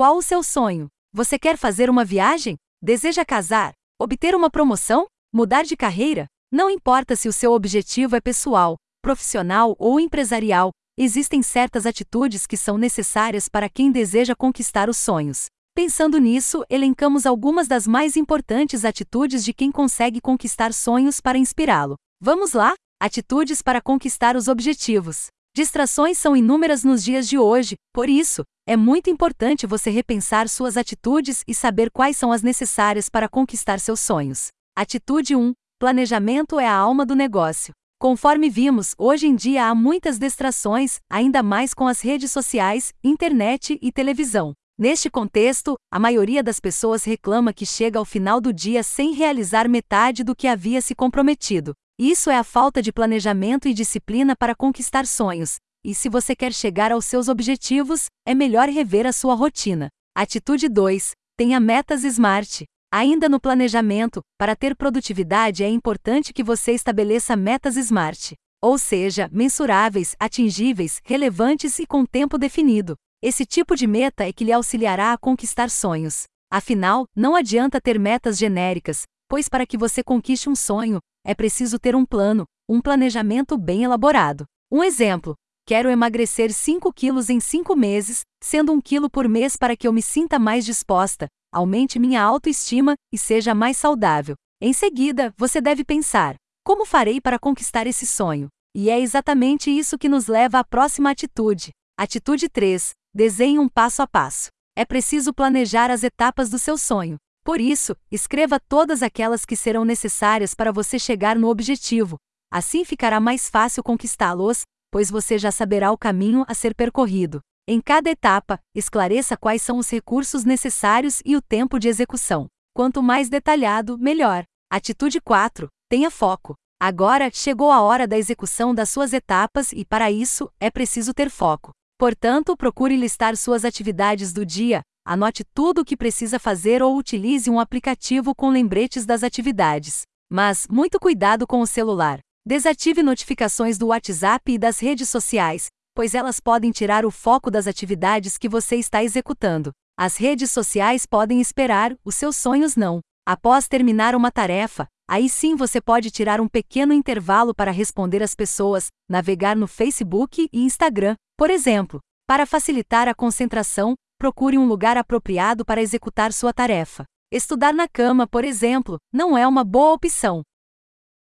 Qual o seu sonho? Você quer fazer uma viagem? Deseja casar? Obter uma promoção? Mudar de carreira? Não importa se o seu objetivo é pessoal, profissional ou empresarial, existem certas atitudes que são necessárias para quem deseja conquistar os sonhos. Pensando nisso, elencamos algumas das mais importantes atitudes de quem consegue conquistar sonhos para inspirá-lo. Vamos lá? Atitudes para conquistar os objetivos. Distrações são inúmeras nos dias de hoje, por isso, é muito importante você repensar suas atitudes e saber quais são as necessárias para conquistar seus sonhos. Atitude 1: Planejamento é a alma do negócio. Conforme vimos, hoje em dia há muitas distrações, ainda mais com as redes sociais, internet e televisão. Neste contexto, a maioria das pessoas reclama que chega ao final do dia sem realizar metade do que havia se comprometido. Isso é a falta de planejamento e disciplina para conquistar sonhos. E se você quer chegar aos seus objetivos, é melhor rever a sua rotina. Atitude 2. Tenha metas SMART. Ainda no planejamento, para ter produtividade é importante que você estabeleça metas SMART. Ou seja, mensuráveis, atingíveis, relevantes e com tempo definido. Esse tipo de meta é que lhe auxiliará a conquistar sonhos. Afinal, não adianta ter metas genéricas, pois para que você conquiste um sonho, é preciso ter um plano, um planejamento bem elaborado. Um exemplo: quero emagrecer 5 quilos em 5 meses, sendo 1 quilo por mês para que eu me sinta mais disposta, aumente minha autoestima e seja mais saudável. Em seguida, você deve pensar: como farei para conquistar esse sonho? E é exatamente isso que nos leva à próxima atitude. Atitude 3: desenhe um passo a passo. É preciso planejar as etapas do seu sonho. Por isso, escreva todas aquelas que serão necessárias para você chegar no objetivo. Assim ficará mais fácil conquistá-los, pois você já saberá o caminho a ser percorrido. Em cada etapa, esclareça quais são os recursos necessários e o tempo de execução. Quanto mais detalhado, melhor. Atitude 4. Tenha foco. Agora chegou a hora da execução das suas etapas e, para isso, é preciso ter foco. Portanto, procure listar suas atividades do dia, anote tudo o que precisa fazer ou utilize um aplicativo com lembretes das atividades. Mas, muito cuidado com o celular. Desative notificações do WhatsApp e das redes sociais, pois elas podem tirar o foco das atividades que você está executando. As redes sociais podem esperar, os seus sonhos não. Após terminar uma tarefa, aí sim você pode tirar um pequeno intervalo para responder às pessoas, navegar no Facebook e Instagram, por exemplo. Para facilitar a concentração, procure um lugar apropriado para executar sua tarefa. Estudar na cama, por exemplo, não é uma boa opção.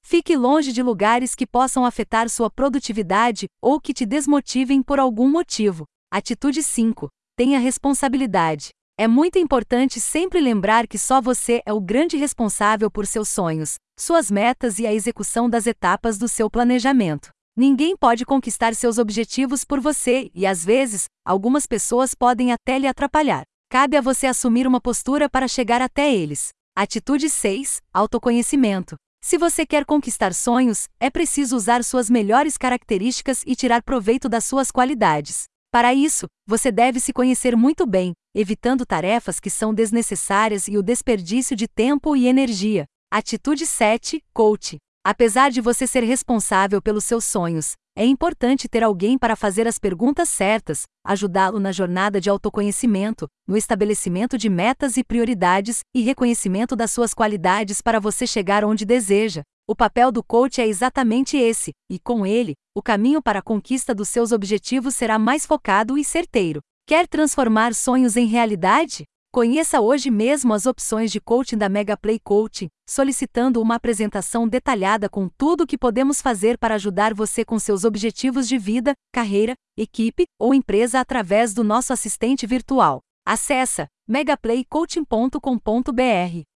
Fique longe de lugares que possam afetar sua produtividade ou que te desmotivem por algum motivo. Atitude 5. Tenha responsabilidade. É muito importante sempre lembrar que só você é o grande responsável por seus sonhos, suas metas e a execução das etapas do seu planejamento. Ninguém pode conquistar seus objetivos por você e, às vezes, algumas pessoas podem até lhe atrapalhar. Cabe a você assumir uma postura para chegar até eles. Atitude 6 Autoconhecimento. Se você quer conquistar sonhos, é preciso usar suas melhores características e tirar proveito das suas qualidades. Para isso, você deve se conhecer muito bem, evitando tarefas que são desnecessárias e o desperdício de tempo e energia. Atitude 7 Coach. Apesar de você ser responsável pelos seus sonhos, é importante ter alguém para fazer as perguntas certas, ajudá-lo na jornada de autoconhecimento, no estabelecimento de metas e prioridades e reconhecimento das suas qualidades para você chegar onde deseja. O papel do coach é exatamente esse, e com ele, o caminho para a conquista dos seus objetivos será mais focado e certeiro. Quer transformar sonhos em realidade? Conheça hoje mesmo as opções de coaching da Mega Play Coaching, solicitando uma apresentação detalhada com tudo o que podemos fazer para ajudar você com seus objetivos de vida, carreira, equipe ou empresa através do nosso assistente virtual. Acesse megaplaycoaching.com.br.